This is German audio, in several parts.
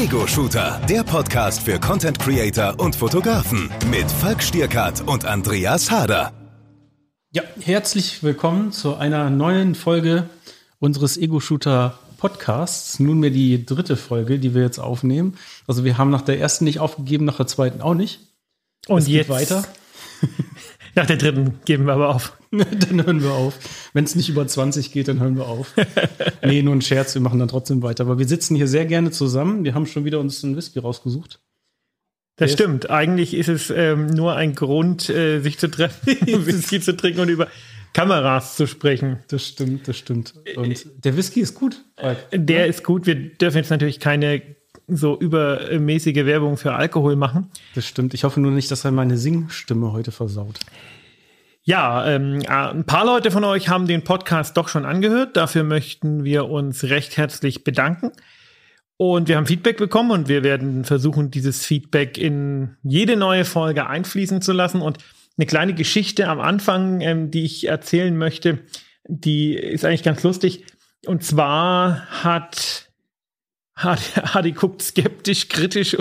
Ego-Shooter, der Podcast für Content Creator und Fotografen mit Falk Stierkart und Andreas Harder. Ja, herzlich willkommen zu einer neuen Folge unseres Ego-Shooter Podcasts. Nunmehr die dritte Folge, die wir jetzt aufnehmen. Also wir haben nach der ersten nicht aufgegeben, nach der zweiten auch nicht. Und es jetzt weiter. Nach der dritten geben wir aber auf. dann hören wir auf. Wenn es nicht über 20 geht, dann hören wir auf. nee, nur ein Scherz, wir machen dann trotzdem weiter. Aber wir sitzen hier sehr gerne zusammen. Wir haben schon wieder uns einen Whisky rausgesucht. Das Der stimmt. Eigentlich ist es ähm, nur ein Grund, äh, sich zu treffen, Whisky zu trinken und über Kameras zu sprechen. Das stimmt, das stimmt. Und der Whisky ist gut. Der ist gut. Wir dürfen jetzt natürlich keine so übermäßige Werbung für Alkohol machen. Das stimmt. Ich hoffe nur nicht, dass er meine Singstimme heute versaut. Ja, ähm, äh, ein paar Leute von euch haben den Podcast doch schon angehört. Dafür möchten wir uns recht herzlich bedanken. Und wir haben Feedback bekommen und wir werden versuchen, dieses Feedback in jede neue Folge einfließen zu lassen. Und eine kleine Geschichte am Anfang, ähm, die ich erzählen möchte, die ist eigentlich ganz lustig. Und zwar hat Hardy guckt skeptisch, kritisch.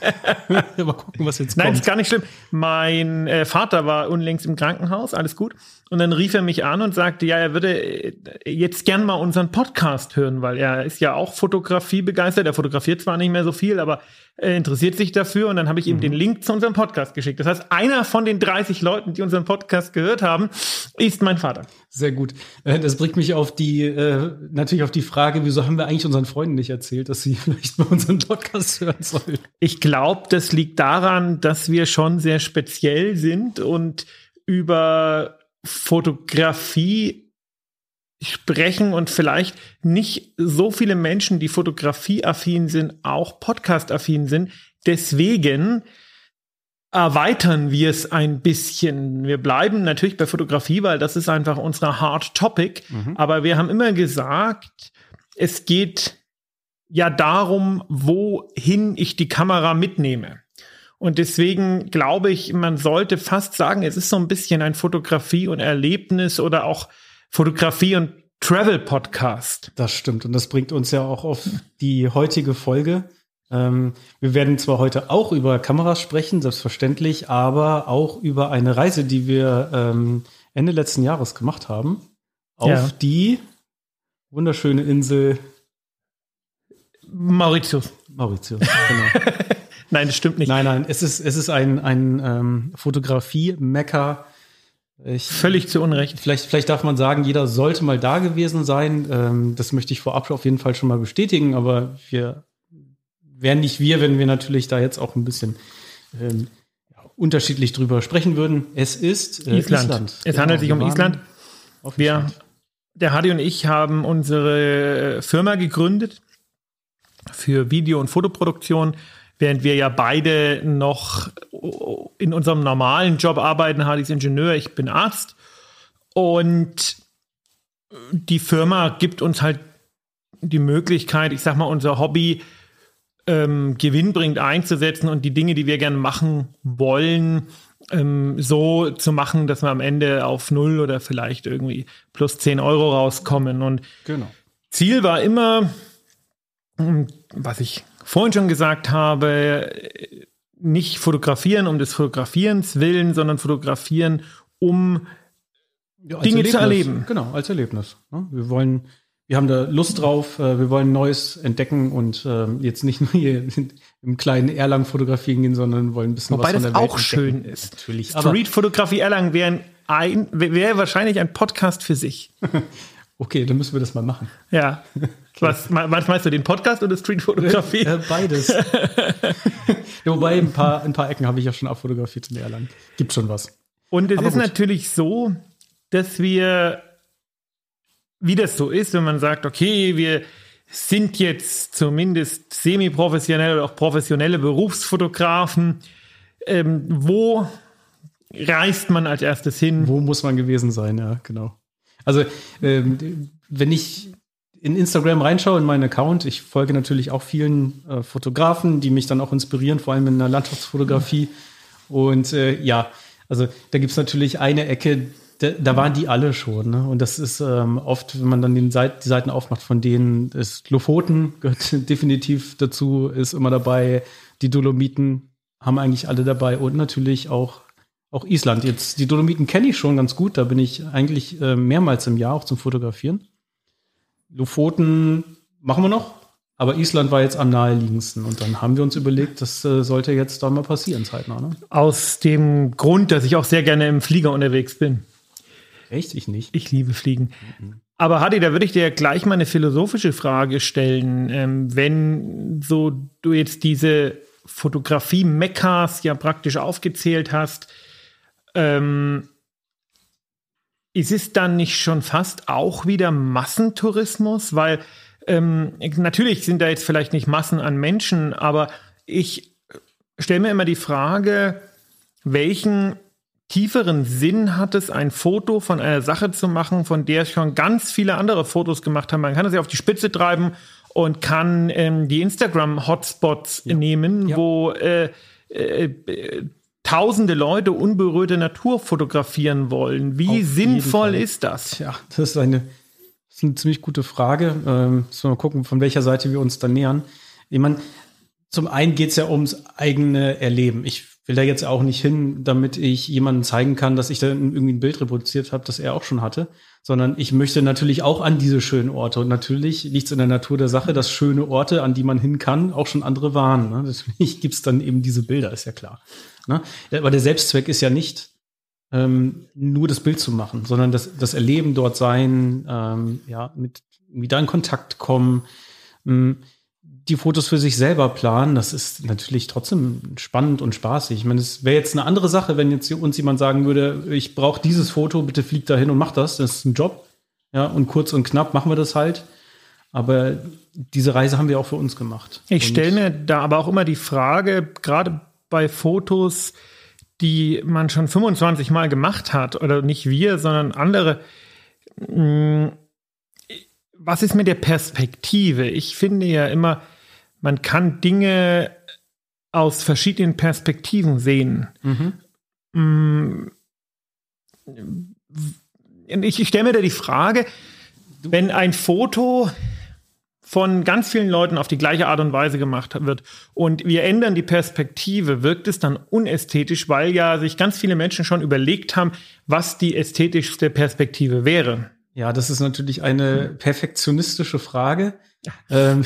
Mal gucken, was jetzt kommt. Nein, ist gar nicht schlimm. Mein äh, Vater war unlängst im Krankenhaus, alles gut. Und dann rief er mich an und sagte, ja, er würde äh, jetzt gern mal unseren Podcast hören, weil er ist ja auch Fotografie begeistert. Er fotografiert zwar nicht mehr so viel, aber er interessiert sich dafür. Und dann habe ich ihm mhm. den Link zu unserem Podcast geschickt. Das heißt, einer von den 30 Leuten, die unseren Podcast gehört haben, ist mein Vater. Sehr gut. Äh, das bringt mich auf die, äh, natürlich auf die Frage, wieso haben wir eigentlich unseren Freunden nicht erzählt, dass sie vielleicht mal unseren Podcast hören sollen? Ich glaube, das liegt daran, dass wir schon sehr speziell sind und über Fotografie sprechen und vielleicht nicht so viele Menschen, die fotografieaffin sind, auch podcast-affin sind. Deswegen erweitern wir es ein bisschen. Wir bleiben natürlich bei Fotografie, weil das ist einfach unser Hard Topic. Mhm. Aber wir haben immer gesagt, es geht ja darum, wohin ich die Kamera mitnehme. Und deswegen glaube ich, man sollte fast sagen, es ist so ein bisschen ein Fotografie- und Erlebnis oder auch Fotografie- und Travel-Podcast. Das stimmt. Und das bringt uns ja auch auf die heutige Folge. Ähm, wir werden zwar heute auch über Kameras sprechen, selbstverständlich, aber auch über eine Reise, die wir ähm, Ende letzten Jahres gemacht haben. Auf ja. die wunderschöne Insel Mauritius. Mauritius, genau. Nein, das stimmt nicht. Nein, nein, es ist, es ist ein, ein ähm, Fotografie-Mecker. Völlig zu Unrecht. Vielleicht, vielleicht darf man sagen, jeder sollte mal da gewesen sein. Ähm, das möchte ich vorab auf jeden Fall schon mal bestätigen, aber wir wären nicht wir, wenn wir natürlich da jetzt auch ein bisschen ähm, unterschiedlich drüber sprechen würden. Es ist äh, Island. Island. Es genau, handelt sich um Island. Wir, der Hadi und ich haben unsere Firma gegründet für Video- und Fotoproduktion während wir ja beide noch in unserem normalen Job arbeiten. Hardy ist Ingenieur, ich bin Arzt. Und die Firma gibt uns halt die Möglichkeit, ich sag mal, unser Hobby ähm, gewinnbringend einzusetzen und die Dinge, die wir gerne machen wollen, ähm, so zu machen, dass wir am Ende auf null oder vielleicht irgendwie plus 10 Euro rauskommen. Und genau. Ziel war immer, was ich vorhin schon gesagt habe, nicht fotografieren um des Fotografierens willen, sondern fotografieren, um ja, Dinge Erlebnis. zu erleben. Genau, als Erlebnis. Ne? Wir wollen, wir haben da Lust drauf, äh, wir wollen Neues entdecken und ähm, jetzt nicht nur hier im kleinen Erlangen fotografieren gehen, sondern wollen ein bisschen Wobei was von der Welt auch schön ist. Natürlich. Street-Fotografie Erlangen wäre ein, wäre wahrscheinlich ein Podcast für sich. Okay, dann müssen wir das mal machen. Ja. Was, was meinst du, den Podcast oder Streetfotografie? Äh, beides. Wobei, ein paar, ein paar Ecken habe ich ja schon abfotografiert in Erlangen. Gibt schon was. Und es Aber ist gut. natürlich so, dass wir, wie das so ist, wenn man sagt, okay, wir sind jetzt zumindest semi-professionelle oder auch professionelle Berufsfotografen, ähm, wo reist man als erstes hin? Wo muss man gewesen sein, ja, genau. Also, ähm, wenn ich in Instagram reinschaue, in meinen Account, ich folge natürlich auch vielen äh, Fotografen, die mich dann auch inspirieren, vor allem in der Landschaftsfotografie. Und äh, ja, also da gibt's natürlich eine Ecke, da, da, waren die alle schon. Ne? Und das ist ähm, oft, wenn man dann den Seit, die Seiten aufmacht, von denen ist Lofoten gehört definitiv dazu, ist immer dabei. Die Dolomiten haben eigentlich alle dabei und natürlich auch, auch Island. Jetzt die Dolomiten kenne ich schon ganz gut. Da bin ich eigentlich äh, mehrmals im Jahr auch zum Fotografieren. Lofoten machen wir noch, aber Island war jetzt am naheliegendsten. Und dann haben wir uns überlegt, das äh, sollte jetzt da mal passieren, zeitnah. Ne? Aus dem Grund, dass ich auch sehr gerne im Flieger unterwegs bin. Echt? Ich nicht. Ich liebe Fliegen. Mhm. Aber Hadi, da würde ich dir gleich mal eine philosophische Frage stellen. Ähm, wenn so du jetzt diese Fotografie-Mekkas ja praktisch aufgezählt hast, ähm, ist es dann nicht schon fast auch wieder Massentourismus? Weil ähm, natürlich sind da jetzt vielleicht nicht Massen an Menschen, aber ich stelle mir immer die Frage, welchen tieferen Sinn hat es, ein Foto von einer Sache zu machen, von der schon ganz viele andere Fotos gemacht haben. Man kann es ja auf die Spitze treiben und kann ähm, die Instagram-Hotspots ja. nehmen, ja. wo äh, äh, tausende Leute unberührte Natur fotografieren wollen. Wie auf sinnvoll ist das? Ja, das ist eine, das ist eine ziemlich gute Frage. Ähm, müssen wir mal gucken, von welcher Seite wir uns da nähern. Ich meine, zum einen geht es ja ums eigene Erleben. Ich will da jetzt auch nicht hin, damit ich jemandem zeigen kann, dass ich da irgendwie ein Bild reproduziert habe, das er auch schon hatte, sondern ich möchte natürlich auch an diese schönen Orte. Und natürlich liegt es in der Natur der Sache, dass schöne Orte, an die man hin kann, auch schon andere waren. Ne? Natürlich gibt es dann eben diese Bilder, ist ja klar. Ne? Aber der Selbstzweck ist ja nicht, ähm, nur das Bild zu machen, sondern das, das Erleben dort sein, ähm, ja, mit wieder in Kontakt kommen. Ähm, die Fotos für sich selber planen, das ist natürlich trotzdem spannend und spaßig. Ich meine, es wäre jetzt eine andere Sache, wenn jetzt uns jemand sagen würde, ich brauche dieses Foto, bitte flieg da hin und mach das. Das ist ein Job. Ja, und kurz und knapp machen wir das halt. Aber diese Reise haben wir auch für uns gemacht. Ich stelle mir da aber auch immer die Frage, gerade bei Fotos, die man schon 25 Mal gemacht hat, oder nicht wir, sondern andere, hm, was ist mit der Perspektive? Ich finde ja immer, man kann Dinge aus verschiedenen Perspektiven sehen. Mhm. Mm. Ich, ich stelle mir da die Frage, wenn ein Foto von ganz vielen Leuten auf die gleiche Art und Weise gemacht wird und wir ändern die Perspektive, wirkt es dann unästhetisch, weil ja sich ganz viele Menschen schon überlegt haben, was die ästhetischste Perspektive wäre. Ja, das ist natürlich eine perfektionistische Frage. Ähm,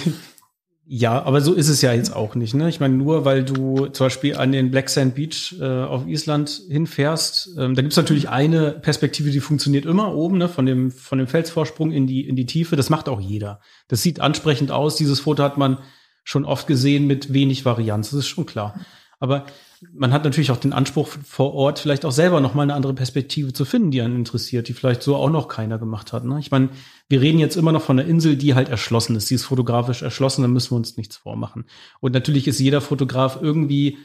ja, aber so ist es ja jetzt auch nicht. Ne? Ich meine, nur weil du zum Beispiel an den Black Sand Beach äh, auf Island hinfährst, ähm, da gibt's natürlich eine Perspektive, die funktioniert immer oben, ne? von, dem, von dem Felsvorsprung in die, in die Tiefe. Das macht auch jeder. Das sieht ansprechend aus. Dieses Foto hat man schon oft gesehen mit wenig Varianz. Das ist schon klar. Aber man hat natürlich auch den Anspruch vor Ort vielleicht auch selber noch mal eine andere Perspektive zu finden, die einen interessiert, die vielleicht so auch noch keiner gemacht hat. Ne? Ich meine, wir reden jetzt immer noch von einer Insel, die halt erschlossen ist. Die ist fotografisch erschlossen, da müssen wir uns nichts vormachen. Und natürlich ist jeder Fotograf irgendwie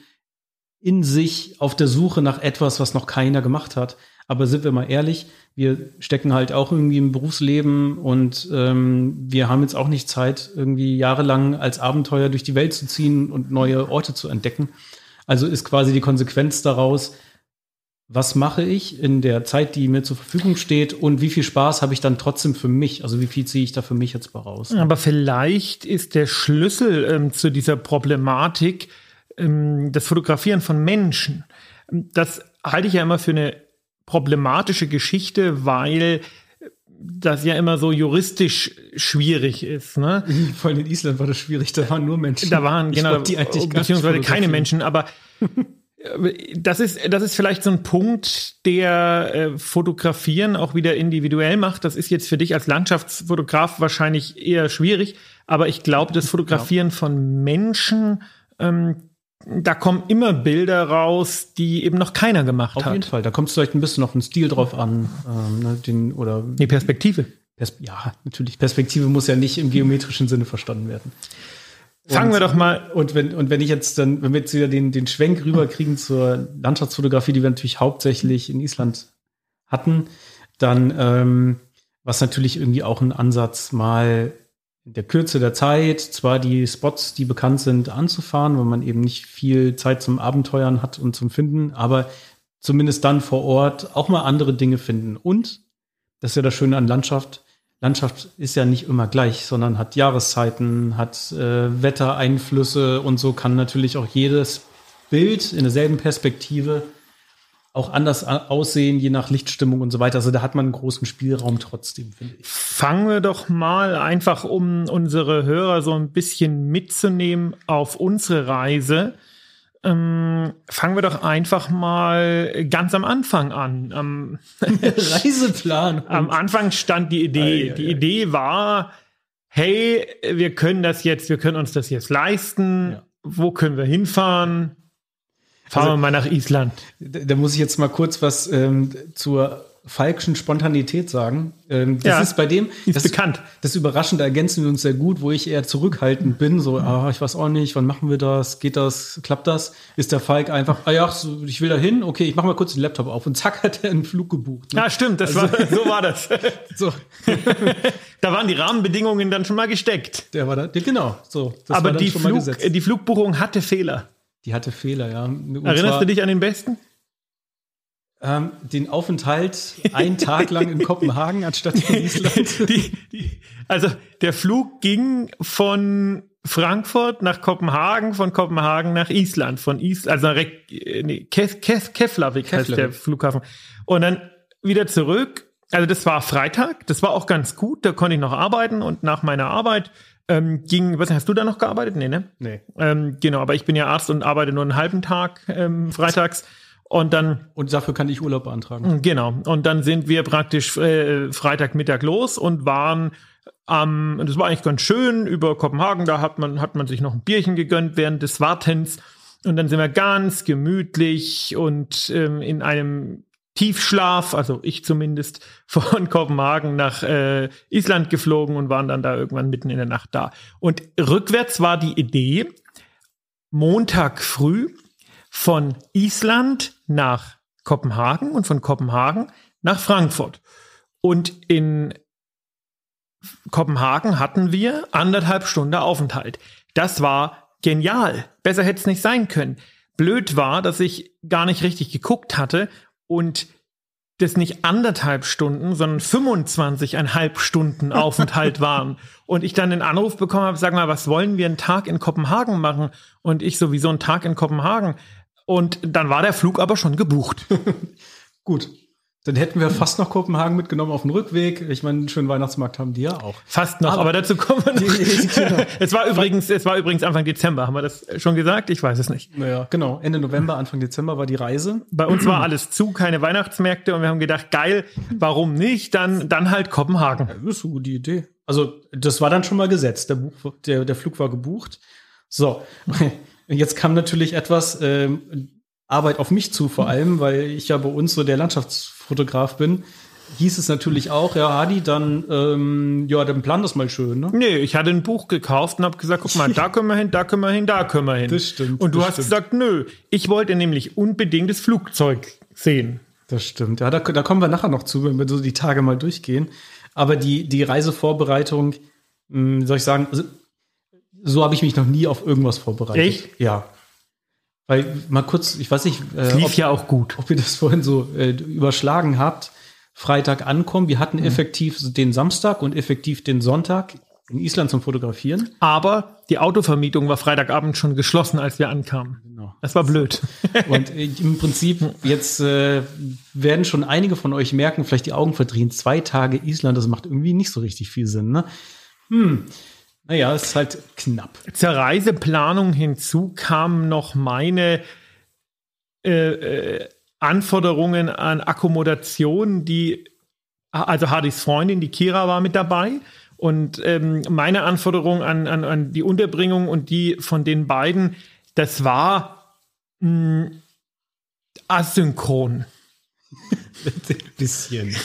in sich auf der Suche nach etwas, was noch keiner gemacht hat. Aber sind wir mal ehrlich, wir stecken halt auch irgendwie im Berufsleben und ähm, wir haben jetzt auch nicht Zeit, irgendwie jahrelang als Abenteuer durch die Welt zu ziehen und neue Orte zu entdecken. Also ist quasi die Konsequenz daraus, was mache ich in der Zeit, die mir zur Verfügung steht und wie viel Spaß habe ich dann trotzdem für mich? Also wie viel ziehe ich da für mich jetzt raus? Aber vielleicht ist der Schlüssel ähm, zu dieser Problematik ähm, das Fotografieren von Menschen. Das halte ich ja immer für eine problematische Geschichte, weil das ja immer so juristisch schwierig ist. Ne? Vor allem in Island war das schwierig, da waren nur Menschen. Da waren, genau, glaub, die eigentlich beziehungsweise keine Menschen, aber das ist, das ist vielleicht so ein Punkt, der äh, Fotografieren auch wieder individuell macht. Das ist jetzt für dich als Landschaftsfotograf wahrscheinlich eher schwierig, aber ich glaube, das Fotografieren von Menschen ähm, da kommen immer Bilder raus, die eben noch keiner gemacht auf hat. Auf jeden Fall. Da kommt es vielleicht ein bisschen auf den Stil drauf an. Ähm, ne, den, oder die Perspektive. Pers ja, natürlich. Perspektive muss ja nicht im geometrischen Sinne verstanden werden. Fangen wir doch mal. Und wenn, und wenn ich jetzt dann, wenn wir jetzt wieder den, den Schwenk rüberkriegen zur Landschaftsfotografie, die wir natürlich hauptsächlich in Island hatten, dann, ähm, was natürlich irgendwie auch ein Ansatz mal in der Kürze der Zeit zwar die Spots, die bekannt sind, anzufahren, weil man eben nicht viel Zeit zum Abenteuern hat und zum Finden, aber zumindest dann vor Ort auch mal andere Dinge finden. Und das ist ja das Schöne an Landschaft. Landschaft ist ja nicht immer gleich, sondern hat Jahreszeiten, hat äh, Wettereinflüsse und so kann natürlich auch jedes Bild in derselben Perspektive auch anders aussehen, je nach Lichtstimmung und so weiter. Also da hat man einen großen Spielraum trotzdem, finde ich. Fangen wir doch mal einfach, um unsere Hörer so ein bisschen mitzunehmen auf unsere Reise. Ähm, fangen wir doch einfach mal ganz am Anfang an. Am Reiseplan. am Anfang stand die Idee. Die Idee war, hey, wir können das jetzt, wir können uns das jetzt leisten. Ja. Wo können wir hinfahren? Fahren also, wir mal nach Island. Da, da, muss ich jetzt mal kurz was ähm, zur falschen Spontanität sagen. Ähm, das ja, ist bei dem ist das, bekannt. Das Überraschende ergänzen wir uns sehr gut, wo ich eher zurückhaltend bin. So, ah, ich weiß auch nicht, wann machen wir das? Geht das? Klappt das? Ist der Falk einfach, ah ja, ich will da hin, okay, ich mache mal kurz den Laptop auf und zack hat er einen Flug gebucht. Ne? Ja, stimmt, das also, war, so war das. so. da waren die Rahmenbedingungen dann schon mal gesteckt. Der war da, genau. So, Aber die, Flug, die Flugbuchung hatte Fehler. Die hatte Fehler, ja. Und Erinnerst zwar, du dich an den besten? Ähm, den Aufenthalt einen Tag lang in Kopenhagen anstatt in Island. Die, die, also der Flug ging von Frankfurt nach Kopenhagen, von Kopenhagen nach Island, von Island, also nach nee, Kef, Kef, Keflavik heißt der Flughafen. Und dann wieder zurück. Also das war Freitag, das war auch ganz gut, da konnte ich noch arbeiten und nach meiner Arbeit ähm, ging, was hast du da noch gearbeitet? Nee, ne? Nee. Ähm, genau, aber ich bin ja Arzt und arbeite nur einen halben Tag ähm, freitags. Und dann. Und dafür kann ich Urlaub beantragen. Mm, genau. Und dann sind wir praktisch äh, Freitagmittag los und waren am, ähm, das war eigentlich ganz schön, über Kopenhagen, da hat man, hat man sich noch ein Bierchen gegönnt während des Wartens. Und dann sind wir ganz gemütlich und ähm, in einem Tiefschlaf, also ich zumindest, von Kopenhagen nach äh, Island geflogen und waren dann da irgendwann mitten in der Nacht da. Und rückwärts war die Idee, Montag früh von Island nach Kopenhagen und von Kopenhagen nach Frankfurt. Und in Kopenhagen hatten wir anderthalb Stunden Aufenthalt. Das war genial. Besser hätte es nicht sein können. Blöd war, dass ich gar nicht richtig geguckt hatte und das nicht anderthalb Stunden, sondern 25,5 Stunden Aufenthalt waren. Und ich dann den Anruf bekommen habe, sag mal, was wollen wir einen Tag in Kopenhagen machen? Und ich sowieso einen Tag in Kopenhagen. Und dann war der Flug aber schon gebucht. Gut. Dann hätten wir fast noch Kopenhagen mitgenommen auf dem Rückweg. Ich meine, einen schönen Weihnachtsmarkt haben die ja auch. Fast noch, aber, aber dazu kommen wir noch. Es war übrigens, es war übrigens Anfang Dezember. Haben wir das schon gesagt? Ich weiß es nicht. Naja, genau. Ende November, Anfang Dezember war die Reise. Bei uns war alles zu, keine Weihnachtsmärkte und wir haben gedacht, geil, warum nicht? Dann, dann halt Kopenhagen. Ja, das ist eine gute Idee. Also, das war dann schon mal gesetzt. Der, Buch, der, der Flug war gebucht. So. Jetzt kam natürlich etwas, ähm, Arbeit auf mich zu, vor allem, weil ich ja bei uns so der Landschaftsfotograf bin. Hieß es natürlich auch, ja, Hadi, dann, ähm, ja, dann plan das mal schön, ne? Nee, ich hatte ein Buch gekauft und habe gesagt, guck mal, da können wir hin, da können wir hin, da können wir hin. Das stimmt. Und du hast stimmt. gesagt, nö, ich wollte nämlich unbedingt das Flugzeug sehen. Das stimmt. Ja, da, da kommen wir nachher noch zu, wenn wir so die Tage mal durchgehen. Aber die, die Reisevorbereitung, mh, hm, soll ich sagen, also, so habe ich mich noch nie auf irgendwas vorbereitet. Echt? Ja. Weil mal kurz, ich weiß nicht, äh, lief ob, ja auch gut. Ob ihr das vorhin so äh, überschlagen habt. Freitag ankommen. Wir hatten mhm. effektiv den Samstag und effektiv den Sonntag in Island zum Fotografieren. Aber die Autovermietung war Freitagabend schon geschlossen, als wir ankamen. Genau. Das war blöd. Und äh, im Prinzip, jetzt äh, werden schon einige von euch merken, vielleicht die Augen verdrehen, zwei Tage Island, das macht irgendwie nicht so richtig viel Sinn. Ne? Hm. Naja, ist halt knapp. Zur Reiseplanung hinzu kamen noch meine äh, äh, Anforderungen an Akkommodation, die, also Hardys Freundin, die Kira war mit dabei. Und ähm, meine Anforderung an, an, an die Unterbringung und die von den beiden, das war mh, hm, asynchron. bisschen.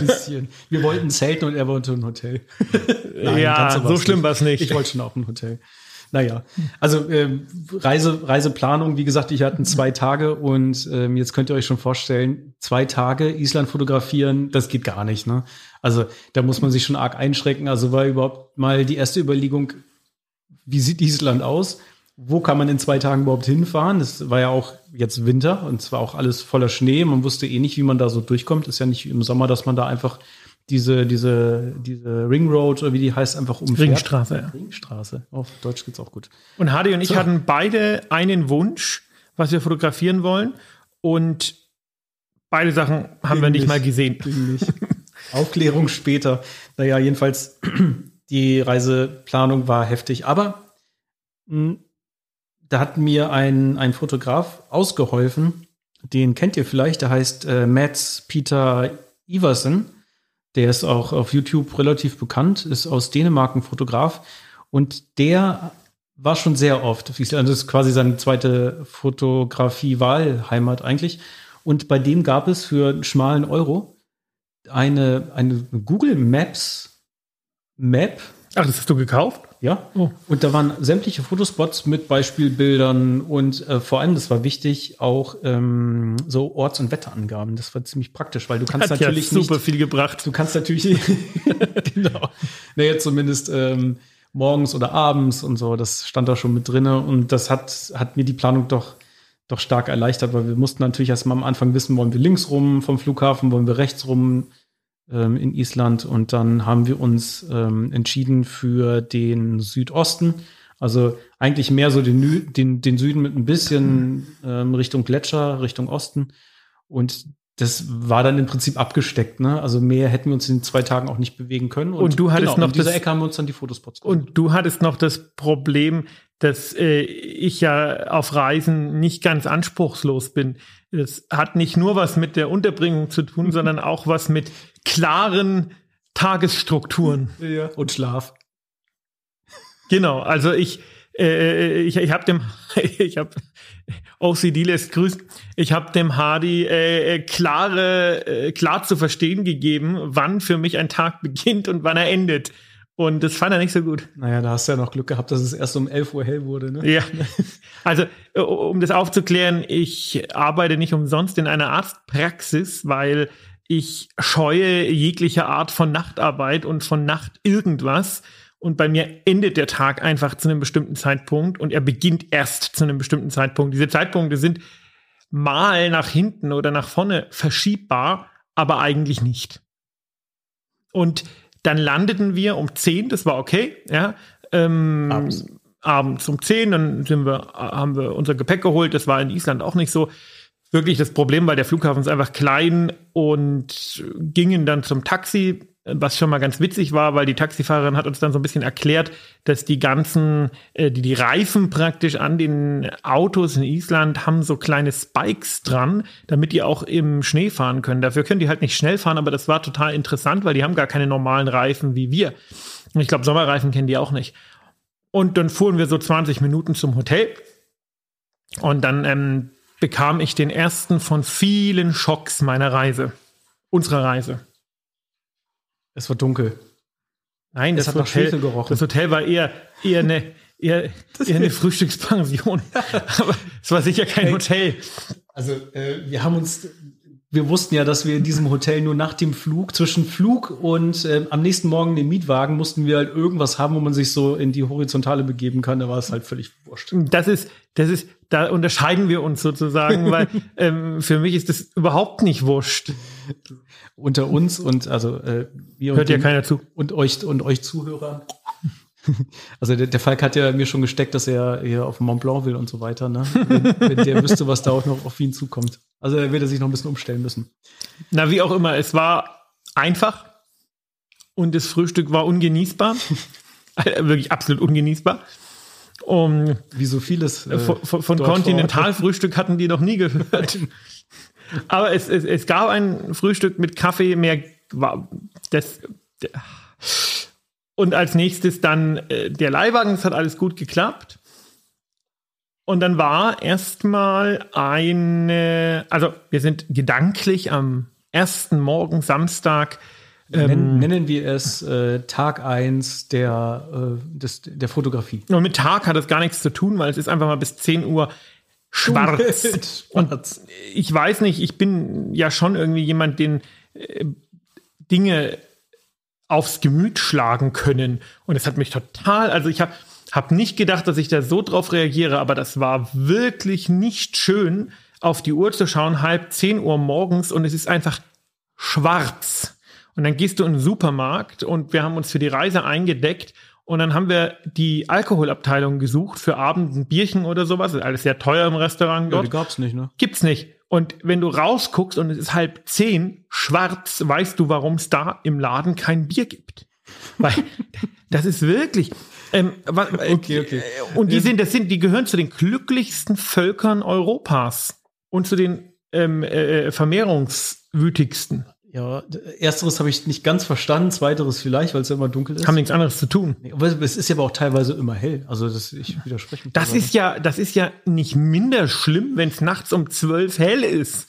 bisschen. Wir wollten zelten und er wollte ein Hotel. Nein, ja, so schlimm war es nicht. Ich wollte schon auch ein Hotel. Naja, also ähm, Reise, Reiseplanung, wie gesagt, ich hatte zwei Tage und ähm, jetzt könnt ihr euch schon vorstellen, zwei Tage Island fotografieren, das geht gar nicht. Ne? Also da muss man sich schon arg einschränken. Also war überhaupt mal die erste Überlegung, wie sieht Island aus? Wo kann man in zwei Tagen überhaupt hinfahren? Es war ja auch jetzt Winter und es war auch alles voller Schnee. Man wusste eh nicht, wie man da so durchkommt. Ist ja nicht im Sommer, dass man da einfach diese, diese, diese Ring Road oder wie die heißt, einfach umfährt. Ringstraße, ja. Ringstraße. Auf Deutsch geht's auch gut. Und Hardy und ich so. hatten beide einen Wunsch, was wir fotografieren wollen. Und beide Sachen haben Ding wir nicht, mal gesehen. Aufklärung später. Naja, jedenfalls, die Reiseplanung war heftig. Aber mh, hm, da hat mir ein, ein Fotograf ausgeholfen. Den kennt ihr vielleicht. Der heißt äh, Mats Peter Iversen. Der ist auch auf YouTube relativ bekannt, ist aus Dänemark ein Fotograf. Und der war schon sehr oft. Das ist quasi seine zweite Fotografie-Wahlheimat eigentlich. Und bei dem gab es für einen schmalen Euro eine, eine Google Maps Map. Ach, das hast du gekauft? Ja. Oh. Und da waren sämtliche Fotospots mit Beispielbildern und äh, vor allem, das war wichtig, auch ähm, so Orts- und Wetterangaben. Das war ziemlich praktisch, weil du kannst Hat natürlich ja super nicht, viel gebracht. Du kannst natürlich genau. Naja, zumindest ähm, morgens oder abends und so. Das stand da schon mit drinne und das hat hat mir die Planung doch doch stark erleichtert, weil wir mussten natürlich erstmal am Anfang wissen, wollen wir links rum vom Flughafen, wollen wir rechts rum ähm, in Island und dann haben wir uns ähm, entschieden für den Südosten. Also eigentlich mehr so den, den, den Süden mit ein bisschen ähm, Richtung Gletscher, Richtung Osten. Und das war dann im Prinzip abgesteckt. Ne? Also mehr hätten wir uns in zwei Tagen auch nicht bewegen können. Und, und du hattest genau, noch in dieser das, Ecke haben wir uns dann die Fotospots gemacht. Und du hattest noch das Problem, dass äh, ich ja auf Reisen nicht ganz anspruchslos bin. Es hat nicht nur was mit der Unterbringung zu tun, sondern auch was mit klaren Tagesstrukturen. Ja. Und Schlaf. Genau, also ich, äh, ich, ich habe dem, ich habe OCD lässt grüßen. Ich habe dem Hardy äh, klare, äh, klar zu verstehen gegeben, wann für mich ein Tag beginnt und wann er endet. Und das fand er nicht so gut. Naja, da hast du ja noch Glück gehabt, dass es erst um 11 Uhr hell wurde. Ne? Ja. Also, äh, um das aufzuklären, ich arbeite nicht umsonst in einer Arztpraxis, weil ich scheue jegliche Art von Nachtarbeit und von Nacht irgendwas. Und bei mir endet der Tag einfach zu einem bestimmten Zeitpunkt und er beginnt erst zu einem bestimmten Zeitpunkt. Diese Zeitpunkte sind mal nach hinten oder nach vorne verschiebbar, aber eigentlich nicht. Und dann landeten wir um 10, das war okay, ja. Ähm, abends. abends um 10, dann sind wir, haben wir unser Gepäck geholt. Das war in Island auch nicht so wirklich das Problem, weil der Flughafen ist einfach klein und gingen dann zum Taxi, was schon mal ganz witzig war, weil die Taxifahrerin hat uns dann so ein bisschen erklärt, dass die ganzen, äh, die, die Reifen praktisch an den Autos in Island haben so kleine Spikes dran, damit die auch im Schnee fahren können. Dafür können die halt nicht schnell fahren, aber das war total interessant, weil die haben gar keine normalen Reifen wie wir. Ich glaube, Sommerreifen kennen die auch nicht. Und dann fuhren wir so 20 Minuten zum Hotel. Und dann ähm, bekam ich den ersten von vielen Schocks meiner Reise, unserer Reise. Es war dunkel. Nein, das, das hat Hotel, nach Schwefel gerochen. Das Hotel war eher, eher eine, eher, eher eine Frühstückspension. Aber es war sicher kein Hotel. Also, äh, wir haben uns wir wussten ja, dass wir in diesem Hotel nur nach dem Flug, zwischen Flug und äh, am nächsten Morgen den Mietwagen, mussten wir halt irgendwas haben, wo man sich so in die Horizontale begeben kann. Da war es halt völlig wurscht. Das ist, das ist, da unterscheiden wir uns sozusagen, weil ähm, für mich ist das überhaupt nicht wurscht. Unter uns und also äh, wir Hört und ja keiner zu. Und euch und euch Zuhörer Also der, der Falk hat ja mir schon gesteckt, dass er hier auf Mont Blanc will und so weiter. Ne? Wenn, wenn der wüsste, was da auch noch auf ihn zukommt. Also er wird er sich noch ein bisschen umstellen müssen. Na, wie auch immer, es war einfach und das Frühstück war ungenießbar. Wirklich absolut ungenießbar. Um, wie so vieles. Äh, von, von Kontinentalfrühstück hatten die noch nie gehört. Aber es, es, es gab ein Frühstück mit Kaffee, mehr war das. Und als nächstes dann äh, der Leihwagen, es hat alles gut geklappt. Und dann war erstmal eine, also wir sind gedanklich am ersten Morgen, Samstag. Ähm, nennen, wir es äh, Tag 1 der, äh, des, der Fotografie. Und mit Tag hat es gar nichts zu tun, weil es ist einfach mal bis 10 Uhr schwarz. Und ich weiß nicht, ich bin ja schon irgendwie jemand, den äh, Dinge aufs Gemüt schlagen können. Und es hat mich total, also ich habe Hab nicht gedacht, dass ich da so drauf reagiere, aber das war wirklich nicht schön, auf die Uhr zu schauen, halb 10 Uhr morgens und es ist einfach schwarz. Und dann gehst du in den Supermarkt und wir haben uns für die Reise eingedeckt und dann haben wir die Alkoholabteilung gesucht für Abend ein Bierchen oder sowas. Ist alles sehr teuer im Restaurant dort. Ja, die gab's nicht, ne? Gibt's nicht. Und wenn du rausguckst und es ist halb zehn, schwarz, weißt du, warum es da im Laden kein Bier gibt. Weil das ist wirklich. Ähm, okay, okay. Und die ähm, sind, das sind, die gehören zu den glücklichsten Völkern Europas und zu den ähm, äh, vermehrungswütigsten. Ja, ersteres habe ich nicht ganz verstanden, zweiteres vielleicht, weil es ja immer dunkel ist. Haben nichts anderes zu tun. aber es ist ja aber auch teilweise immer hell. Also das, ich widerspreche mich. Das ist ja, das ist ja nicht minder schlimm, wenn es nachts um zwölf hell ist.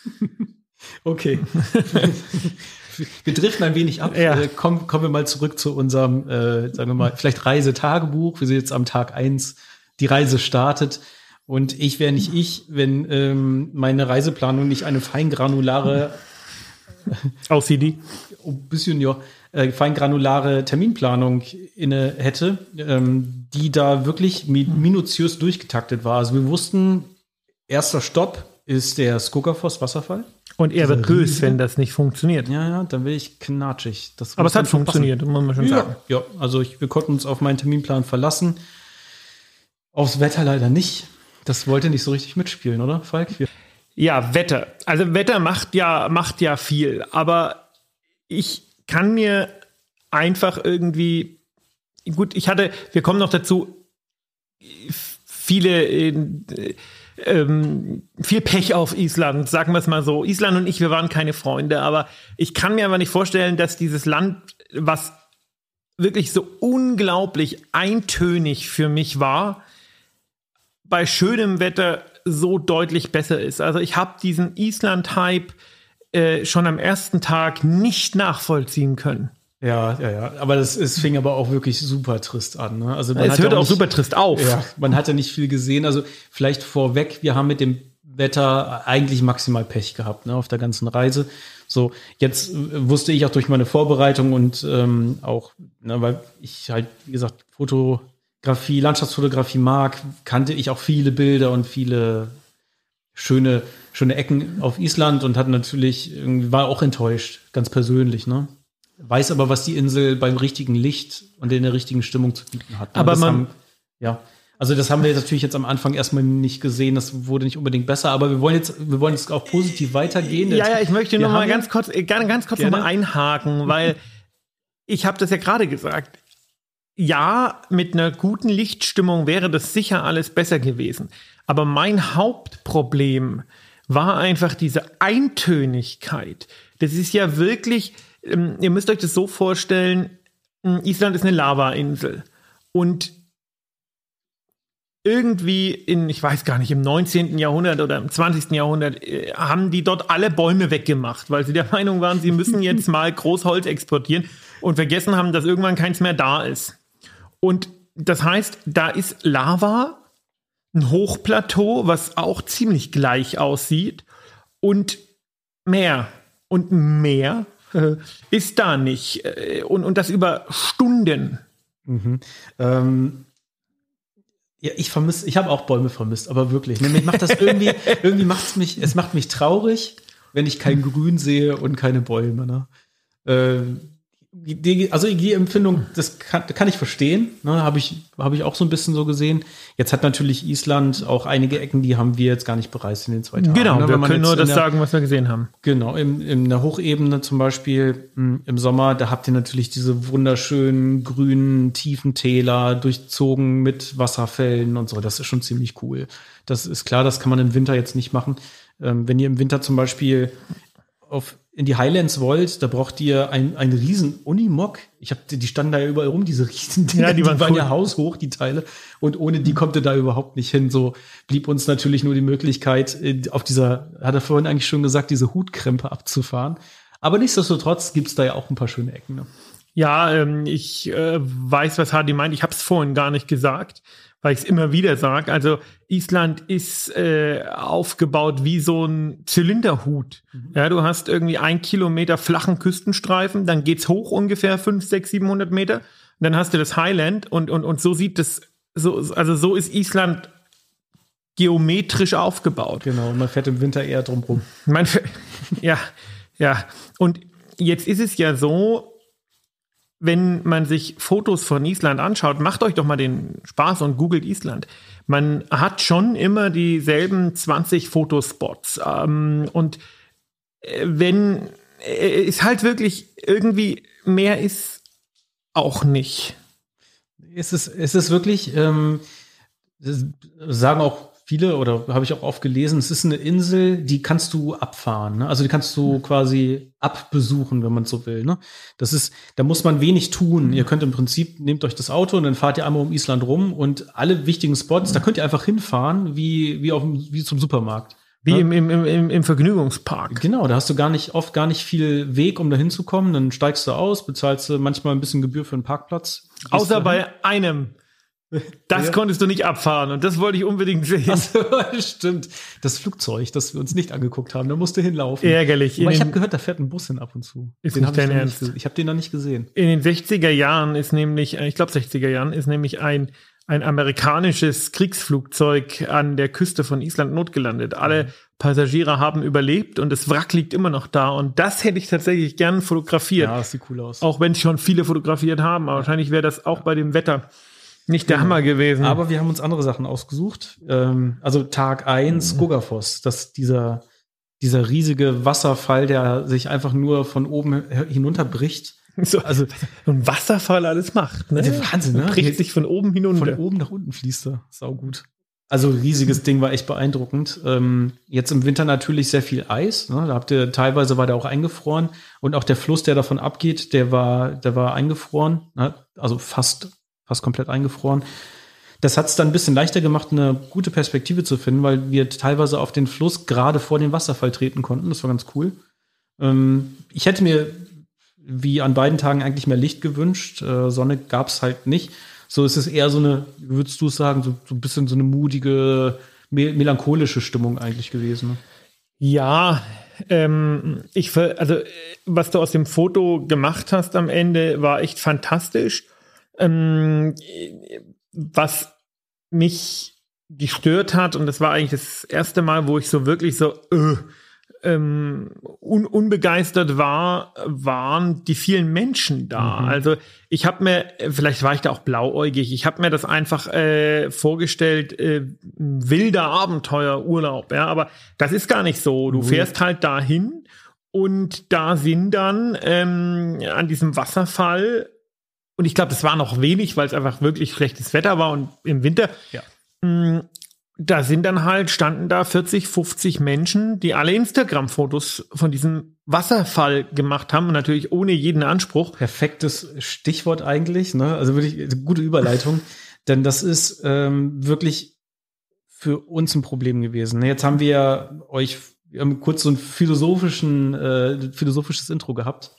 okay. wir driften ein wenig ab. Ja. Äh, kommen, kommen wir mal zurück zu unserem, äh, sagen wir mal, vielleicht Reisetagebuch. Wir sind jetzt am Tag eins. Die Reise startet. Und ich wäre nicht ich, wenn ähm, meine Reiseplanung nicht eine feingranulare OCD. Ein bisschen, ja. Äh, feingranulare Terminplanung inne hätte, ähm, die da wirklich minutiös durchgetaktet war. Also wir wussten, erster Stopp ist der Skogafoss Wasserfall. Und er wird böse, wenn das nicht funktioniert. Ja, ja, dann will ich knatschig. Das Aber es hat funktioniert, muss man schon ja, sagen. Ja, also ich, wir konnten uns auf meinen Terminplan verlassen. Aufs Wetter leider nicht. Das wollte nicht so richtig mitspielen, oder, Falk? Wir ja, Wetter. Also Wetter macht ja, macht ja viel, aber ich kann mir einfach irgendwie, gut, ich hatte, wir kommen noch dazu, viele, äh, ähm, viel Pech auf Island, sagen wir es mal so. Island und ich, wir waren keine Freunde, aber ich kann mir aber nicht vorstellen, dass dieses Land, was wirklich so unglaublich eintönig für mich war, bei schönem Wetter so deutlich besser ist. Also ich habe diesen Island-Hype äh, schon am ersten Tag nicht nachvollziehen können. Ja, ja, ja. Aber das, es fing aber auch wirklich super trist an. Ne? Also man es hört auch, nicht, super trist auf. Ja, man hatte nicht viel gesehen. Also vielleicht vorweg, wir haben mit dem Wetter eigentlich maximal Pech gehabt ne, auf der ganzen Reise. So, jetzt wusste ich auch durch meine Vorbereitung und ähm, auch, ne, weil ich halt, wie gesagt, Foto, Fotografie, Landschaftsfotografie mag, kannte ich auch viele Bilder und viele schöne, schöne Ecken auf Island und hat natürlich, war auch enttäuscht, ganz persönlich, ne? Weiß aber, was die Insel beim richtigen Licht und in der richtigen Stimmung zu bieten hat. Aber man, haben, ja. Also das haben wir natürlich jetzt am Anfang erstmal nicht gesehen. Das wurde nicht unbedingt besser, aber wir wollen jetzt, wir wollen jetzt auch positiv weitergehen. Ja, ja, ich möchte noch mal ganz kurz, äh, ganz, ganz kurz noch mal einhaken, weil ich habe das ja gerade gesagt ja, mit einer guten Lichtstimmung wäre das sicher alles besser gewesen. Aber mein Hauptproblem war einfach diese Eintönigkeit. Das ist ja wirklich, ähm, ihr müsst euch das so vorstellen, hm, Island ist eine Lavainsel. Und irgendwie in, ich weiß gar nicht, im 19. Jahrhundert oder im 20. Jahrhundert äh, haben die dort alle Bäume weggemacht, weil sie der Meinung waren, sie müssen jetzt mal Großholz exportieren und vergessen haben, dass irgendwann keins mehr da ist. Und das heißt, da ist Lava, ein Hochplateau, was auch ziemlich gleich aussieht und mehr und mehr äh, ist da nicht äh, und, und das über Stunden. Mhm. Ähm, ja, ich vermisse, ich habe auch Bäume vermisst, aber wirklich. Mich macht das irgendwie, irgendwie macht es mich, es macht mich traurig, wenn ich kein Grün sehe und keine Bäume. Ne? Äh, die, also die Empfindung, das kann, kann ich verstehen, ne, habe ich, hab ich auch so ein bisschen so gesehen. Jetzt hat natürlich Island auch einige Ecken, die haben wir jetzt gar nicht bereist in den zwei Tagen. Genau, ne, wir können nur das der, sagen, was wir gesehen haben. Genau, in, in der Hochebene zum Beispiel hm, im Sommer, da habt ihr natürlich diese wunderschönen grünen, tiefen Täler, durchzogen mit Wasserfällen und so. Das ist schon ziemlich cool. Das ist klar, das kann man im Winter jetzt nicht machen. Ähm, wenn ihr im Winter zum Beispiel auf in die Highlands wollt, da braucht ihr ein, ein riesen Unimog. Ich habe die standen da ja überall rum, diese riesen Dinger, ja, die, waren, die waren cool. ja haushoch, die Teile. Und ohne die kommt ihr da überhaupt nicht hin. So blieb uns natürlich nur die Möglichkeit, äh, auf dieser, hat er vorhin eigentlich schon gesagt, diese Hutkrempe abzufahren. Aber nichtsdestotrotz gibt's da ja auch ein paar schöne Ecken. Ne? Ja, ähm, ich äh, weiß, was Hardy meint. Ich habe es vorhin gar nicht gesagt weil ich es immer wieder sage. Also Island ist äh, aufgebaut wie so ein Zylinderhut. Mhm. Ja, du hast irgendwie ein Kilometer flachen Küstenstreifen, dann geht's hoch ungefähr fünf, sechs, 700 Meter. Und dann hast du das Highland und, und, und so sieht das so, also so ist Island geometrisch aufgebaut. Genau, man fährt im Winter eher drumrum. Man, ja, ja. Und jetzt ist es ja so, wenn man sich Fotos von Island anschaut, macht euch doch mal den Spaß und googelt Island. Man hat schon immer dieselben 20 Fotospots. Ähm, und äh, wenn äh, es halt wirklich irgendwie mehr ist, auch nicht. Es ist, es ist wirklich, ähm, sagen auch viele oder habe ich auch oft gelesen, es ist eine Insel, die kannst du abfahren. Ne? Also die kannst du quasi abbesuchen, wenn man so will. Ne? Das ist, da muss man wenig tun. Ihr könnt im Prinzip, nehmt euch das Auto und dann fahrt ihr einmal um Island rum und alle wichtigen Spots, da könnt ihr einfach hinfahren, wie, wie, auf, wie zum Supermarkt. Wie im, im, im, im Vergnügungspark. Genau, da hast du gar nicht, oft gar nicht viel Weg, um da hinzukommen. Dann steigst du aus, bezahlst du manchmal ein bisschen Gebühr für einen Parkplatz. Außer bei einem das ja. konntest du nicht abfahren und das wollte ich unbedingt sehen. Also, stimmt. Das Flugzeug, das wir uns nicht angeguckt haben, da musste hinlaufen. Ärgerlich. Aber ich habe gehört, da fährt ein Bus hin ab und zu. Ist den nicht dein ich Ernst? Nicht, ich habe den noch nicht gesehen. In den 60er Jahren ist nämlich, äh, ich glaube 60er Jahren, ist nämlich ein, ein amerikanisches Kriegsflugzeug an der Küste von Island notgelandet. Alle mhm. Passagiere haben überlebt und das Wrack liegt immer noch da. Und das hätte ich tatsächlich gern fotografiert. Ja, das sieht cool aus. Auch wenn schon viele fotografiert haben. Aber wahrscheinlich wäre das auch bei dem Wetter nicht der Hammer gewesen. Aber wir haben uns andere Sachen ausgesucht. Ähm, also Tag 1, mhm. Skogafoss, das dieser, dieser riesige Wasserfall, der sich einfach nur von oben hinunterbricht. So, also ein Wasserfall alles macht, ne? Der Wahnsinn, ne? Bricht sich von oben hinunter. Von oben nach unten fließt er. Sau gut. Also riesiges Ding war echt beeindruckend. Ähm, jetzt im Winter natürlich sehr viel Eis. Ne? Da habt ihr teilweise war der auch eingefroren und auch der Fluss, der davon abgeht, der war, der war eingefroren. Ne? Also fast fast komplett eingefroren. Das hat es dann ein bisschen leichter gemacht, eine gute Perspektive zu finden, weil wir teilweise auf den Fluss gerade vor den Wasserfall treten konnten. Das war ganz cool. Ähm, ich hätte mir wie an beiden Tagen eigentlich mehr Licht gewünscht. Äh, Sonne gab es halt nicht. So ist es eher so eine, würdest du sagen, so, so ein bisschen so eine mutige, me melancholische Stimmung eigentlich gewesen. Ne? Ja, ähm, ich also was du aus dem Foto gemacht hast am Ende war echt fantastisch. Ähm, was mich gestört hat, und das war eigentlich das erste Mal, wo ich so wirklich so äh, ähm, un unbegeistert war, waren die vielen Menschen da. Mhm. Also ich habe mir, vielleicht war ich da auch blauäugig, ich habe mir das einfach äh, vorgestellt, äh, wilder Abenteuerurlaub, ja, aber das ist gar nicht so. Du mhm. fährst halt dahin und da sind dann ähm, an diesem Wasserfall und ich glaube, das war noch wenig, weil es einfach wirklich schlechtes Wetter war und im Winter. Ja. Mm, da sind dann halt, standen da 40, 50 Menschen, die alle Instagram-Fotos von diesem Wasserfall gemacht haben und natürlich ohne jeden Anspruch. Perfektes Stichwort eigentlich, ne? Also wirklich gute Überleitung. Denn das ist ähm, wirklich für uns ein Problem gewesen. Jetzt haben wir euch wir haben kurz so ein philosophischen, äh, philosophisches Intro gehabt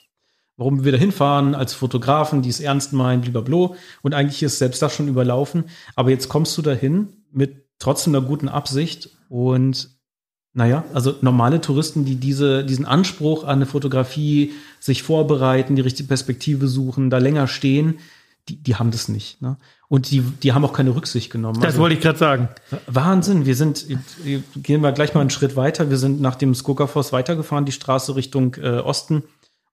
warum wir da hinfahren als Fotografen, die es ernst meinen, blablabla. Und eigentlich ist selbst das schon überlaufen. Aber jetzt kommst du dahin mit trotzdem einer guten Absicht und naja, also normale Touristen, die diese, diesen Anspruch an eine Fotografie sich vorbereiten, die richtige Perspektive suchen, da länger stehen, die, die haben das nicht. Ne? Und die, die haben auch keine Rücksicht genommen. Das also, wollte ich gerade sagen. Wahnsinn. Wir sind, gehen wir gleich mal einen Schritt weiter. Wir sind nach dem Skogafoss weitergefahren, die Straße Richtung äh, Osten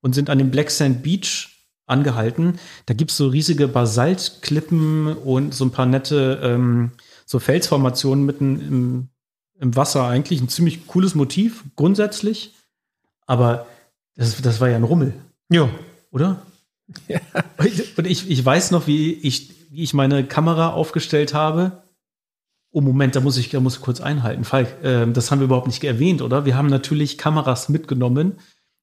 und sind an dem Black Sand Beach angehalten. Da gibt's so riesige Basaltklippen und so ein paar nette ähm, so Felsformationen mitten im, im Wasser. Eigentlich ein ziemlich cooles Motiv, grundsätzlich. Aber das, das war ja ein Rummel. Ja. Oder? Ja. Und ich, ich weiß noch, wie ich, wie ich meine Kamera aufgestellt habe. Oh, Moment, da muss ich, da muss ich kurz einhalten. Falk, äh, das haben wir überhaupt nicht erwähnt, oder? Wir haben natürlich Kameras mitgenommen,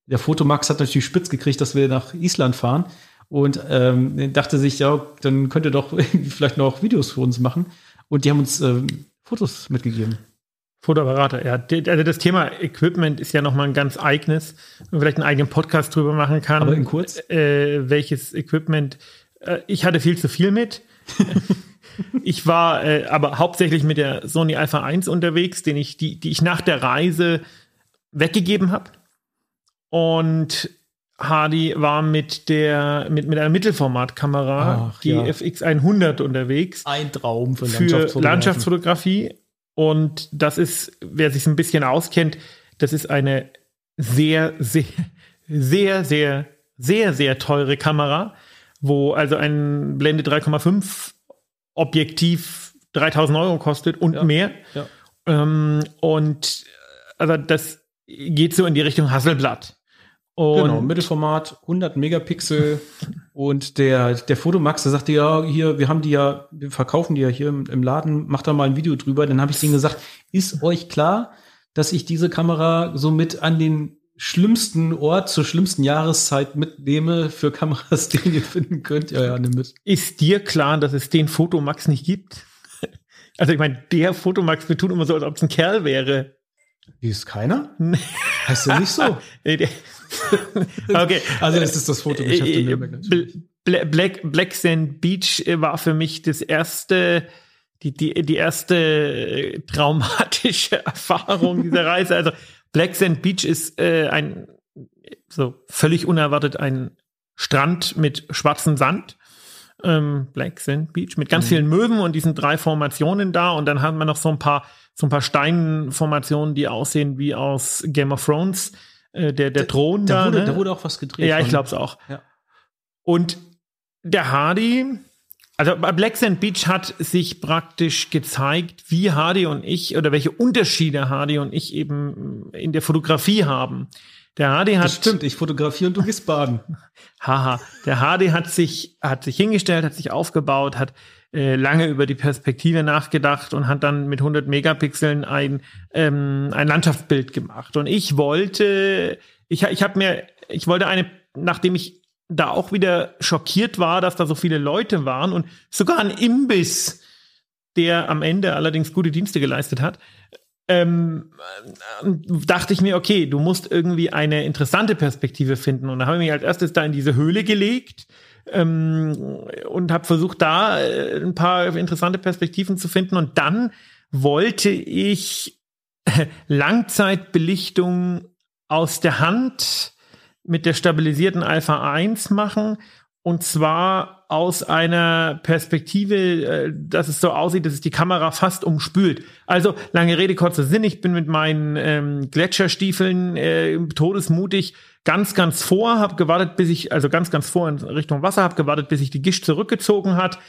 der Fotomax hat natürlich spitz gekriegt, dass wir nach Island fahren und ähm, dachte sich, ja, dann könnt ihr doch vielleicht noch Videos für uns machen. Und die haben uns ähm, Fotos mitgegeben. Fotoapparater, ja. Also das Thema Equipment ist ja nochmal ein ganz eigenes, man vielleicht einen eigenen Podcast drüber machen kann. Aber in kurz. Äh, welches Equipment. Äh, ich hatte viel zu viel mit. ich war äh, aber hauptsächlich mit der Sony Alpha 1 unterwegs, den ich, die, die ich nach der Reise weggegeben habe. Und Hardy war mit der mit, mit einer Mittelformatkamera, Ach, die ja. FX100 unterwegs. Ein Traum für, für Landschaftsfotografie. Und das ist, wer sich ein bisschen auskennt, das ist eine sehr, sehr, sehr, sehr, sehr, sehr teure Kamera, wo also ein Blende 3,5 Objektiv 3000 Euro kostet und ja. mehr. Ja. Ähm, und also das geht so in die Richtung Hasselblatt. Und genau, Mittelformat, 100 Megapixel und der, der Fotomax, der sagte, ja, hier, wir haben die ja, wir verkaufen die ja hier im, im Laden, macht da mal ein Video drüber. Dann habe ich denen gesagt, ist euch klar, dass ich diese Kamera so mit an den schlimmsten Ort zur schlimmsten Jahreszeit mitnehme für Kameras, die ihr finden könnt? Ja, ja, nimm mit. Ist dir klar, dass es den Fotomax nicht gibt? Also ich meine, der Fotomax, wir tun immer so, als ob es ein Kerl wäre. Wie ist keiner? heißt ja nicht so. Okay. Also es ist das Fotogeschäft in Nürnberg. Black, Black Sand Beach war für mich das erste, die, die, die erste äh, traumatische Erfahrung dieser Reise. Also Black Sand Beach ist äh, ein so völlig unerwartet ein Strand mit schwarzem Sand. Ähm, Black Sand Beach mit ganz mhm. vielen Möwen und diesen drei Formationen da und dann haben wir noch so ein paar so ein paar Steinformationen, die aussehen wie aus Game of Thrones äh, der, der Thron da. Da wurde, ne? da wurde auch was gedreht. Ja, ich glaube es auch. Ja. Und der Hardy, also bei Black Sand Beach hat sich praktisch gezeigt, wie Hardy und ich oder welche Unterschiede Hardy und ich eben in der Fotografie haben. Der Hardy hat. Das stimmt, ich fotografiere und du gehst baden. Haha. Der Hardy hat sich, hat sich hingestellt, hat sich aufgebaut, hat äh, lange über die Perspektive nachgedacht und hat dann mit 100 Megapixeln ein, ähm, ein Landschaftsbild gemacht. Und ich wollte, ich, ich habe mir, ich wollte eine, nachdem ich da auch wieder schockiert war, dass da so viele Leute waren und sogar ein Imbiss, der am Ende allerdings gute Dienste geleistet hat, ähm, dachte ich mir, okay, du musst irgendwie eine interessante Perspektive finden. Und da habe ich mich als erstes da in diese Höhle gelegt ähm, und habe versucht, da äh, ein paar interessante Perspektiven zu finden. Und dann wollte ich Langzeitbelichtung aus der Hand mit der stabilisierten Alpha 1 machen. Und zwar aus einer Perspektive, äh, dass es so aussieht, dass es die Kamera fast umspült. Also, lange Rede, kurzer Sinn. Ich bin mit meinen ähm, Gletscherstiefeln äh, todesmutig ganz, ganz vor, habe gewartet, bis ich, also ganz, ganz vor in Richtung Wasser, habe gewartet, bis sich die Gischt zurückgezogen hat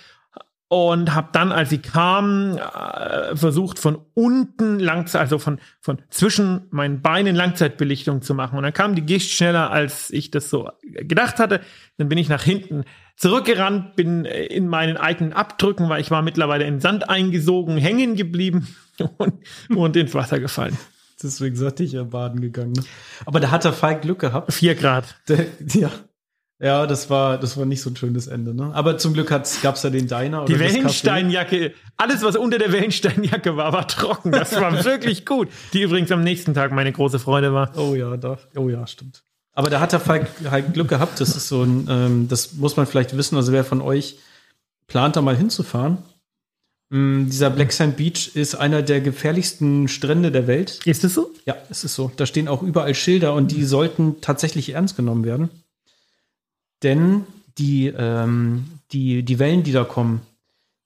und habe dann, als sie kam, äh, versucht von unten Langzeit, also von von zwischen meinen Beinen Langzeitbelichtung zu machen. Und dann kam die Gischt schneller, als ich das so gedacht hatte. Dann bin ich nach hinten zurückgerannt, bin in meinen eigenen Abdrücken, weil ich war mittlerweile in Sand eingesogen, hängen geblieben und, und ins Wasser gefallen. Deswegen sagte ich ja baden gegangen. Ne? Aber da hat der Falk Glück gehabt. Vier Grad. Der, ja. Ja, das war, das war nicht so ein schönes Ende, ne? Aber zum Glück gab es ja den Deiner. Die Wellensteinjacke, alles was unter der Wellensteinjacke war, war trocken. Das war wirklich gut. Die übrigens am nächsten Tag meine große Freude war. Oh ja, da, oh ja, stimmt. Aber da hat der Falk halt Glück gehabt. Das ist so ein, ähm, das muss man vielleicht wissen. Also wer von euch plant, da mal hinzufahren, Mm, dieser Black Sand Beach ist einer der gefährlichsten Strände der Welt. Ist es so? Ja, es ist so. Da stehen auch überall Schilder und die sollten tatsächlich ernst genommen werden. Denn die, ähm, die, die Wellen, die da kommen,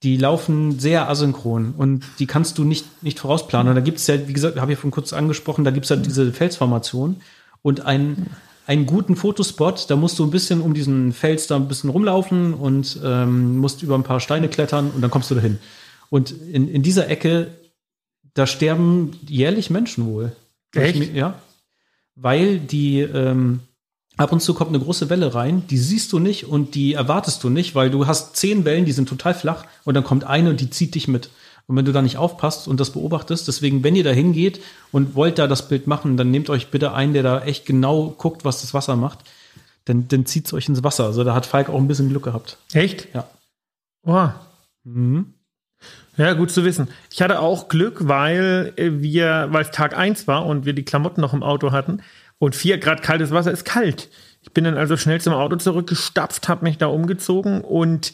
die laufen sehr asynchron und die kannst du nicht, nicht vorausplanen. Und da gibt es ja, wie gesagt, habe ich ja von kurz angesprochen, da gibt es ja diese Felsformation und ein, einen guten Fotospot, da musst du ein bisschen um diesen Fels da ein bisschen rumlaufen und ähm, musst über ein paar Steine klettern und dann kommst du dahin. Und in, in dieser Ecke, da sterben jährlich Menschen wohl. Echt? Ja. Weil die, ähm, ab und zu kommt eine große Welle rein, die siehst du nicht und die erwartest du nicht, weil du hast zehn Wellen, die sind total flach und dann kommt eine und die zieht dich mit. Und wenn du da nicht aufpasst und das beobachtest, deswegen, wenn ihr da hingeht und wollt da das Bild machen, dann nehmt euch bitte einen, der da echt genau guckt, was das Wasser macht. Denn dann zieht es euch ins Wasser. Also da hat Falk auch ein bisschen Glück gehabt. Echt? Ja. Oh. Mhm. Ja, gut zu wissen. Ich hatte auch Glück, weil wir, weil es Tag eins war und wir die Klamotten noch im Auto hatten und vier Grad kaltes Wasser ist kalt. Ich bin dann also schnell zum Auto zurückgestapft, habe mich da umgezogen und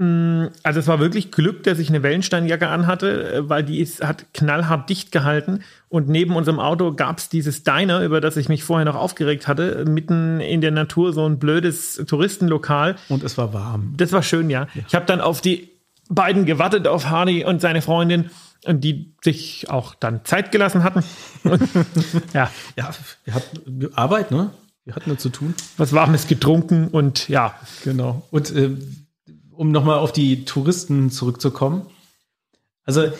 Mm, also es war wirklich Glück, dass ich eine Wellensteinjacke anhatte, äh, weil die ist, hat knallhart dicht gehalten. Und neben unserem Auto gab es dieses Diner, über das ich mich vorher noch aufgeregt hatte, mitten in der Natur so ein blödes Touristenlokal. Und es war warm. Das war schön, ja. ja. Ich habe dann auf die beiden gewartet, auf Hardy und seine Freundin, und die sich auch dann Zeit gelassen hatten. ja. Ja, wir hatten Arbeit, ne? Wir hatten nur zu tun. Was Warmes getrunken und ja. Genau. Und äh, um nochmal auf die Touristen zurückzukommen. Also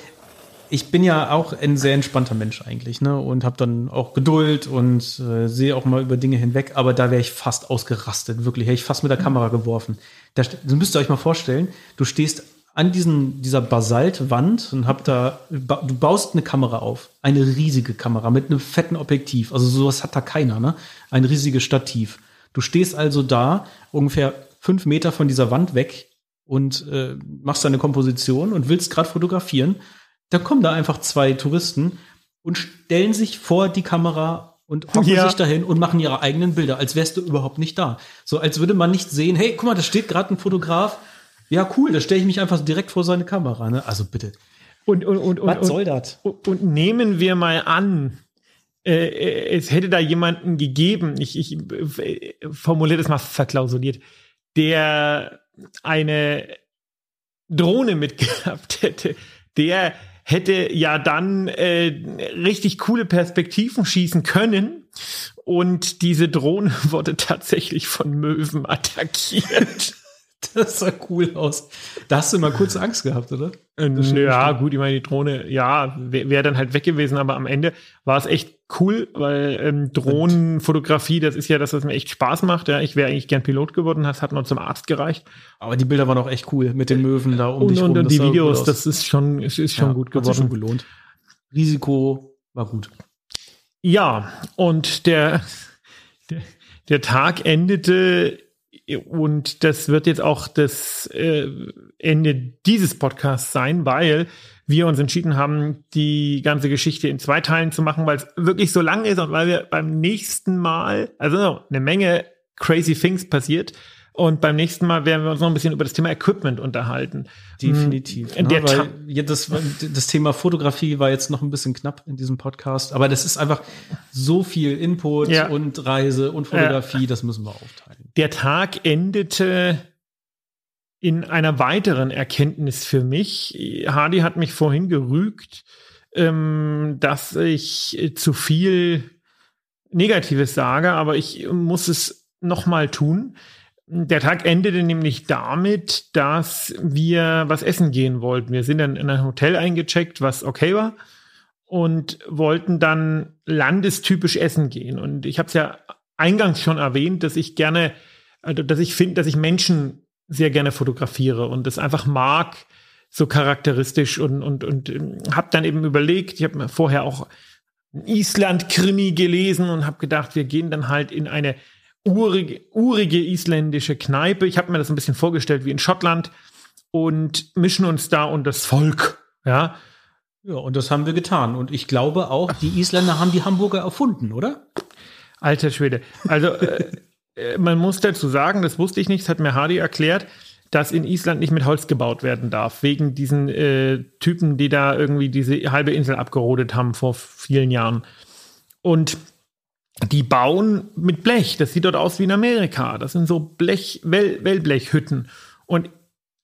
ich bin ja auch ein sehr entspannter Mensch eigentlich, ne? Und habe dann auch Geduld und äh, sehe auch mal über Dinge hinweg, aber da wäre ich fast ausgerastet, wirklich, hätte ich fast mit der Kamera geworfen. Da, das müsst ihr euch mal vorstellen, du stehst an diesen, dieser Basaltwand und hab da, du baust eine Kamera auf, eine riesige Kamera mit einem fetten Objektiv, also sowas hat da keiner, ne? Ein riesiges Stativ. Du stehst also da, ungefähr fünf Meter von dieser Wand weg, und äh, machst deine Komposition und willst gerade fotografieren, dann kommen da einfach zwei Touristen und stellen sich vor die Kamera und hocken ja. sich dahin und machen ihre eigenen Bilder, als wärst du überhaupt nicht da. So als würde man nicht sehen, hey, guck mal, da steht gerade ein Fotograf. Ja, cool, da stelle ich mich einfach direkt vor seine Kamera. Ne? Also bitte. Und, und, und, Was soll das? Und, und, nehmen wir mal an, äh, äh, es hätte da jemanden gegeben, ich, ich äh, formuliere das mal verklausuliert, der eine Drohne mitgehabt hätte, der hätte ja dann äh, richtig coole Perspektiven schießen können. Und diese Drohne wurde tatsächlich von Möwen attackiert. Das sah cool aus. Da hast du mal kurz Angst gehabt, oder? Äh, ja, gut, ich meine, die Drohne, ja, wäre wär dann halt weg gewesen, aber am Ende war es echt cool, weil ähm, Drohnenfotografie, das ist ja das, was mir echt Spaß macht. Ja, ich wäre eigentlich gern Pilot geworden, das hat noch zum Arzt gereicht. Aber die Bilder waren auch echt cool mit den Möwen da um und, dich rum. Und die Videos, das ist schon, es ist schon ja, gut geworden. Hat sich schon gelohnt. Risiko war gut. Ja, und der, der, der Tag endete und das wird jetzt auch das äh, Ende dieses Podcasts sein, weil wir uns entschieden haben, die ganze Geschichte in zwei Teilen zu machen, weil es wirklich so lang ist und weil wir beim nächsten Mal, also eine Menge crazy things passiert. Und beim nächsten Mal werden wir uns noch ein bisschen über das Thema Equipment unterhalten. Definitiv. In ne? Weil ja, das, das Thema Fotografie war jetzt noch ein bisschen knapp in diesem Podcast, aber das ist einfach so viel Input ja. und Reise und Fotografie, ja. das müssen wir aufteilen. Der Tag endete in einer weiteren Erkenntnis für mich. Hardy hat mich vorhin gerügt, ähm, dass ich zu viel Negatives sage, aber ich muss es nochmal tun. Der Tag endete nämlich damit, dass wir was essen gehen wollten. Wir sind dann in ein Hotel eingecheckt, was okay war, und wollten dann landestypisch essen gehen. Und ich habe es ja eingangs schon erwähnt, dass ich gerne, also dass ich finde, dass ich Menschen sehr gerne fotografiere und das einfach mag, so charakteristisch und, und, und ähm, habe dann eben überlegt, ich habe mir vorher auch Island-Krimi gelesen und habe gedacht, wir gehen dann halt in eine urige, urige isländische Kneipe. Ich habe mir das ein bisschen vorgestellt wie in Schottland und mischen uns da und das Volk, ja. Ja, und das haben wir getan. Und ich glaube auch, die Isländer haben die Hamburger erfunden, oder? Alter Schwede. Also äh, äh, man muss dazu sagen, das wusste ich nicht, das hat mir Hardy erklärt, dass in Island nicht mit Holz gebaut werden darf, wegen diesen äh, Typen, die da irgendwie diese halbe Insel abgerodet haben vor vielen Jahren. Und die bauen mit Blech. Das sieht dort aus wie in Amerika. Das sind so Blech, Well Wellblechhütten. Und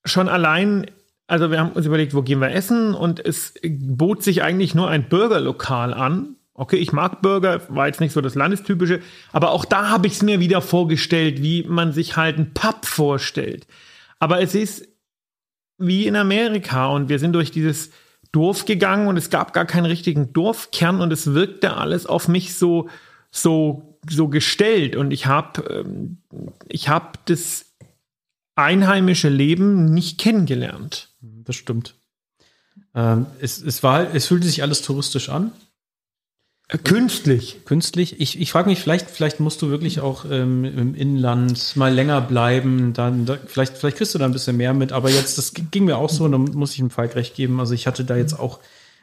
schon allein, also wir haben uns überlegt, wo gehen wir essen? Und es bot sich eigentlich nur ein Burgerlokal an, Okay, ich mag Burger, war jetzt nicht so das Landestypische, aber auch da habe ich es mir wieder vorgestellt, wie man sich halt einen Pub vorstellt. Aber es ist wie in Amerika und wir sind durch dieses Dorf gegangen und es gab gar keinen richtigen Dorfkern und es wirkte alles auf mich so so so gestellt und ich habe ähm, ich habe das einheimische Leben nicht kennengelernt. Das stimmt. Ähm, es, es war es fühlte sich alles touristisch an. Künstlich. Künstlich. Ich, ich frage mich, vielleicht, vielleicht musst du wirklich auch ähm, im Inland mal länger bleiben. Dann, da, vielleicht, vielleicht kriegst du da ein bisschen mehr mit. Aber jetzt, das ging mir auch so, und da muss ich dem Falk recht geben. Also ich hatte da jetzt auch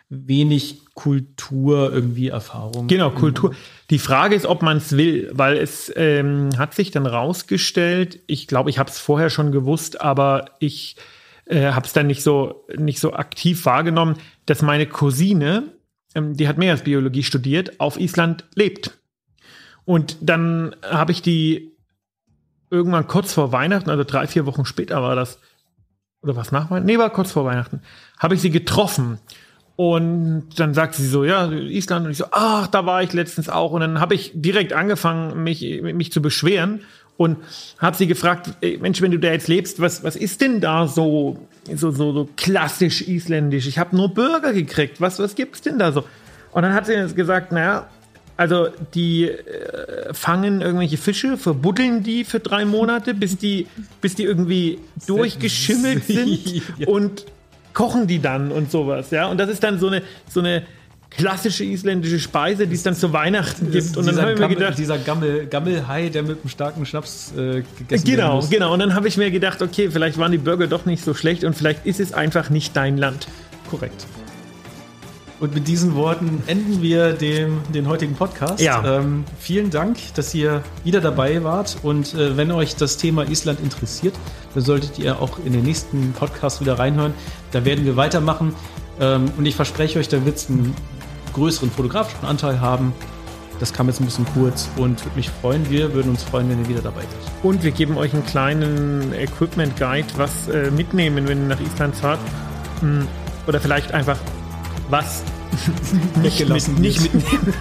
wenig Kultur irgendwie Erfahrung. Genau, Kultur. Die Frage ist, ob man es will, weil es ähm, hat sich dann rausgestellt, ich glaube, ich habe es vorher schon gewusst, aber ich äh, habe es dann nicht so, nicht so aktiv wahrgenommen, dass meine Cousine, ähm, die hat Meeresbiologie studiert, auf Island lebt. Und dann habe ich die irgendwann kurz vor Weihnachten, also drei, vier Wochen später war das, oder was nach Weihnachten? Nee, war kurz vor Weihnachten, habe ich sie getroffen. Und dann sagt sie so, ja, Island. Und ich so, ach, da war ich letztens auch. Und dann habe ich direkt angefangen, mich, mich zu beschweren und habe sie gefragt, Mensch, wenn du da jetzt lebst, was, was ist denn da so, so, so, so klassisch isländisch? Ich habe nur Burger gekriegt. Was, was gibt's denn da so? Und dann hat sie gesagt, naja, also die äh, fangen irgendwelche Fische, verbuddeln die für drei Monate, bis die, bis die irgendwie durchgeschimmelt sind und kochen die dann und sowas, ja. Und das ist dann so eine, so eine klassische isländische Speise, die es dann zu Weihnachten gibt. Und dann habe ich mir gedacht, dieser Gammel, Gammelhai, der mit einem starken Schnaps äh, gegessen Genau, genau. Und dann habe ich mir gedacht, okay, vielleicht waren die Burger doch nicht so schlecht und vielleicht ist es einfach nicht dein Land. Korrekt. Und mit diesen Worten enden wir dem, den heutigen Podcast. Ja. Ähm, vielen Dank, dass ihr wieder dabei wart. Und äh, wenn euch das Thema Island interessiert, dann solltet ihr auch in den nächsten Podcast wieder reinhören. Da werden wir weitermachen. Ähm, und ich verspreche euch, da wird es einen größeren fotografischen Anteil haben. Das kam jetzt ein bisschen kurz und würde mich freuen. Wir würden uns freuen, wenn ihr wieder dabei seid. Und wir geben euch einen kleinen Equipment Guide, was äh, mitnehmen, wenn ihr nach Island fahrt. Hm, oder vielleicht einfach was nicht, mit, nicht mitnehmen.